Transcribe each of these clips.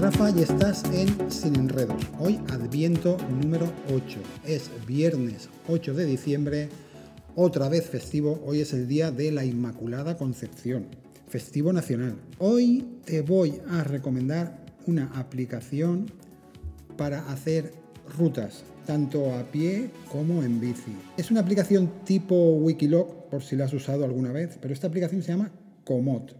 Rafa y estás en Sin Enredos. Hoy Adviento número 8. Es viernes 8 de diciembre, otra vez festivo. Hoy es el día de la Inmaculada Concepción, festivo nacional. Hoy te voy a recomendar una aplicación para hacer rutas, tanto a pie como en bici. Es una aplicación tipo Wikiloc, por si la has usado alguna vez, pero esta aplicación se llama Komoot.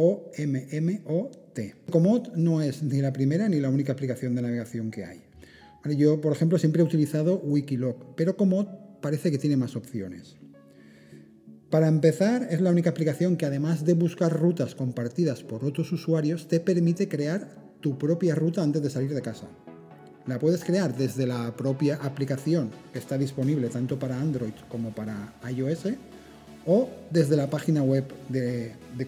K-O-M-M-O-T. Komoot no es ni la primera ni la única aplicación de navegación que hay. Yo, por ejemplo, siempre he utilizado Wikiloc, pero Komoot parece que tiene más opciones. Para empezar, es la única aplicación que además de buscar rutas compartidas por otros usuarios, te permite crear tu propia ruta antes de salir de casa. La puedes crear desde la propia aplicación que está disponible tanto para Android como para iOS o desde la página web de, de.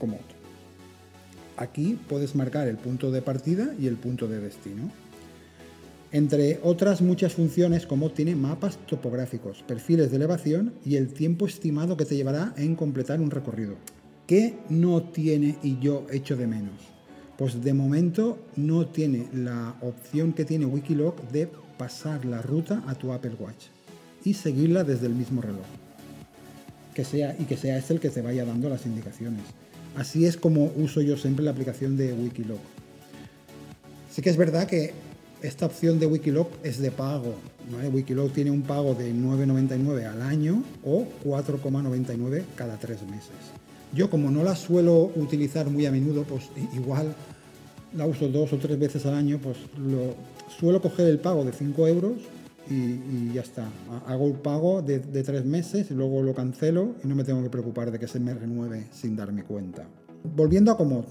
Aquí puedes marcar el punto de partida y el punto de destino. Entre otras muchas funciones, como tiene mapas topográficos, perfiles de elevación y el tiempo estimado que te llevará en completar un recorrido. ¿Qué no tiene y yo echo de menos? Pues de momento no tiene la opción que tiene Wikiloc de pasar la ruta a tu Apple Watch y seguirla desde el mismo reloj. Que sea, y que sea este el que te vaya dando las indicaciones. Así es como uso yo siempre la aplicación de Wikiloc. Sí que es verdad que esta opción de Wikiloc es de pago. Wikiloc tiene un pago de 9,99 al año o 4,99 cada tres meses. Yo como no la suelo utilizar muy a menudo, pues igual la uso dos o tres veces al año, pues lo, suelo coger el pago de 5 euros y, ya está. Hago el pago de, tres meses y luego lo cancelo y no me tengo que preocupar de que se me renueve sin darme cuenta. Volviendo a Komoot.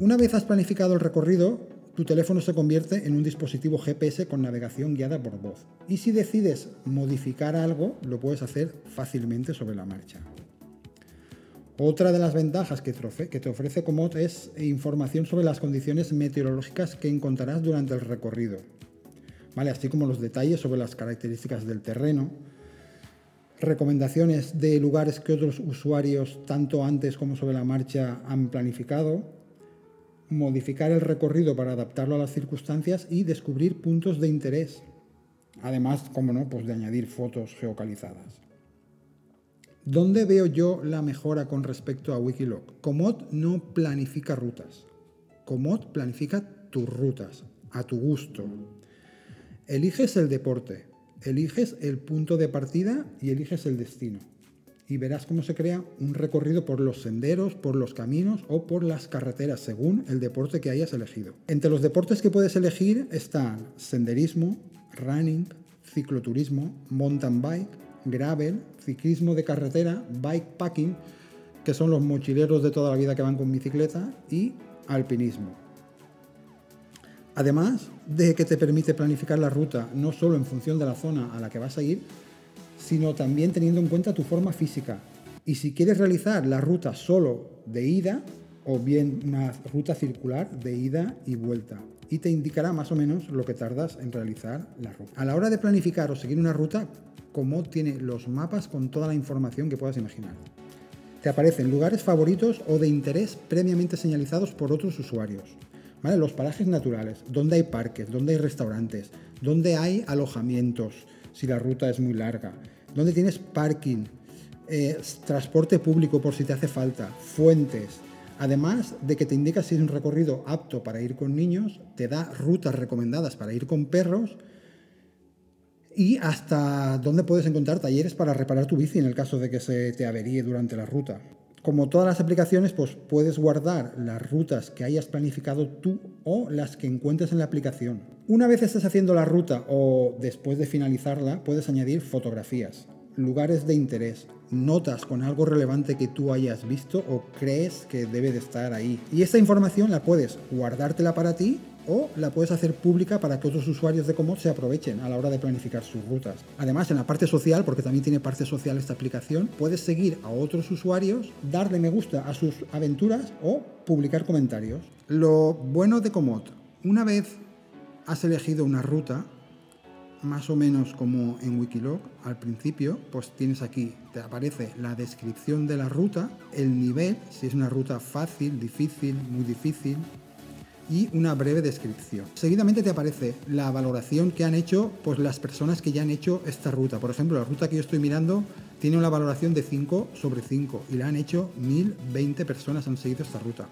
Una vez has planificado el recorrido, tu teléfono se convierte en un dispositivo GPS con navegación guiada por voz. Y si decides modificar algo, lo puedes hacer fácilmente sobre la marcha. Otra de las ventajas que te ofrece Komoot es información sobre las condiciones meteorológicas que encontrarás durante el recorrido, ¿vale? así como los detalles sobre las características del terreno, recomendaciones de lugares que otros usuarios tanto antes como sobre la marcha han planificado, modificar el recorrido para adaptarlo a las circunstancias y descubrir puntos de interés. Además, como no, pues de añadir fotos geocalizadas. ¿Dónde veo yo la mejora con respecto a Wikiloc? Komoot no planifica rutas. Komoot planifica tus rutas, a tu gusto. Eliges el deporte, eliges el punto de partida y eliges el destino y verás cómo se crea un recorrido por los senderos, por los caminos o por las carreteras, según el deporte que hayas elegido. Entre los deportes que puedes elegir están senderismo, running, cicloturismo, mountain bike, gravel, ciclismo de carretera, bikepacking, que son los mochileros de toda la vida que van con bicicleta, y alpinismo. Además de que te permite planificar la ruta no solo en función de la zona a la que vas a ir, sino también teniendo en cuenta tu forma física. Y si quieres realizar la ruta solo de ida, o bien una ruta circular de ida y vuelta. Y te indicará más o menos lo que tardas en realizar la ruta. A la hora de planificar o seguir una ruta, como tiene los mapas con toda la información que puedas imaginar. Te aparecen lugares favoritos o de interés previamente señalizados por otros usuarios. Los parajes naturales, donde hay parques, donde hay restaurantes, donde hay alojamientos, si la ruta es muy larga, donde tienes parking, eh, transporte público por si te hace falta, fuentes. Además de que te indica si es un recorrido apto para ir con niños, te da rutas recomendadas para ir con perros y hasta dónde puedes encontrar talleres para reparar tu bici en el caso de que se te averíe durante la ruta. Como todas las aplicaciones, pues puedes guardar las rutas que hayas planificado tú o las que encuentres en la aplicación. Una vez estés haciendo la ruta o después de finalizarla, puedes añadir fotografías, lugares de interés, notas con algo relevante que tú hayas visto o crees que debe de estar ahí. Y esta información la puedes guardártela para ti o la puedes hacer pública para que otros usuarios de Komoot se aprovechen a la hora de planificar sus rutas. Además, en la parte social, porque también tiene parte social esta aplicación, puedes seguir a otros usuarios, darle me gusta a sus aventuras o publicar comentarios. Lo bueno de Komoot, una vez has elegido una ruta, más o menos como en Wikiloc al principio, pues tienes aquí, te aparece la descripción de la ruta, el nivel, si es una ruta fácil, difícil, muy difícil, y una breve descripción. Seguidamente te aparece la valoración que han hecho pues, las personas que ya han hecho esta ruta. Por ejemplo, la ruta que yo estoy mirando tiene una valoración de 5 sobre 5 y la han hecho 1020 personas han seguido esta ruta.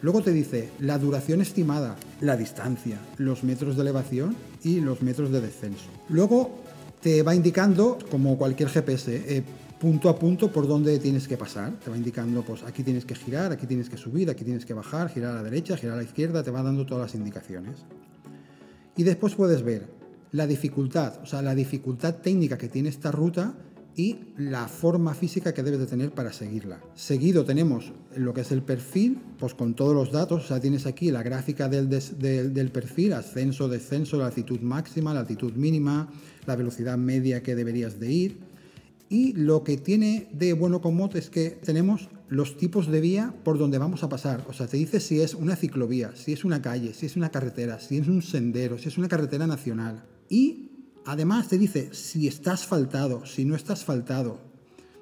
Luego te dice la duración estimada, la distancia, los metros de elevación y los metros de descenso. Luego te va indicando, como cualquier GPS, eh, punto a punto por dónde tienes que pasar. Te va indicando, pues aquí tienes que girar, aquí tienes que subir, aquí tienes que bajar, girar a la derecha, girar a la izquierda, te va dando todas las indicaciones. Y después puedes ver la dificultad, o sea, la dificultad técnica que tiene esta ruta y la forma física que debes de tener para seguirla. Seguido tenemos lo que es el perfil, pues con todos los datos, o sea, tienes aquí la gráfica del, del, perfil, ascenso, descenso, la altitud máxima, la altitud mínima, la velocidad media que deberías de ir. Y lo que tiene de bueno Komoot es que tenemos los tipos de vía por donde vamos a pasar. O sea, te dice si es una ciclovía, si es una calle, si es una carretera, si es un sendero, si es una carretera nacional. Y Además te dice si está asfaltado, si no está asfaltado,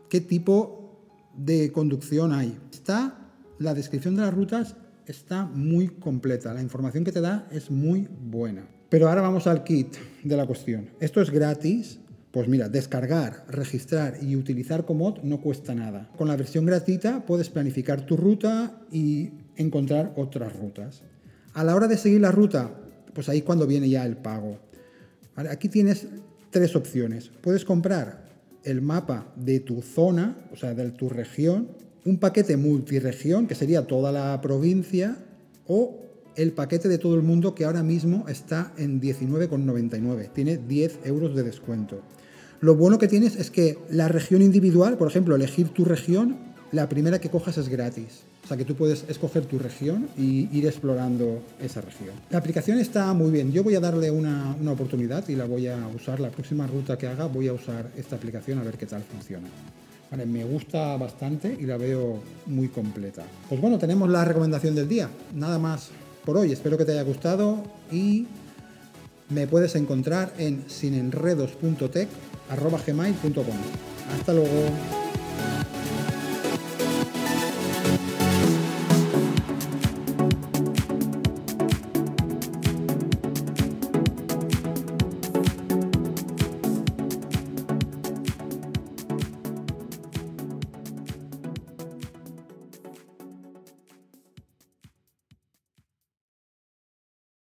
qué tipo de conducción hay. Está la descripción de las rutas está muy completa, la información que te da es muy buena. Pero ahora vamos al kit de la cuestión. Esto es gratis, pues mira, descargar, registrar y utilizar Komoot no cuesta nada. Con la versión gratuita puedes planificar tu ruta y encontrar otras rutas. A la hora de seguir la ruta, pues ahí cuando viene ya el pago. Aquí tienes tres opciones. Puedes comprar el mapa de tu zona, o sea, de tu región, un paquete multiregión, que sería toda la provincia, o el paquete de todo el mundo que ahora mismo está en 19,99. Tiene 10 euros de descuento. Lo bueno que tienes es que la región individual, por ejemplo, elegir tu región, la primera que cojas es gratis. O sea que tú puedes escoger tu región y ir explorando esa región. La aplicación está muy bien. Yo voy a darle una, oportunidad y la voy a usar. La próxima ruta que haga voy a usar esta aplicación a ver qué tal funciona. Vale, me gusta bastante y la veo muy completa. Pues bueno, tenemos la recomendación del día. Nada más por hoy. Espero que te haya gustado y me puedes encontrar en sinenredos.tech.gmail.com. Hasta luego.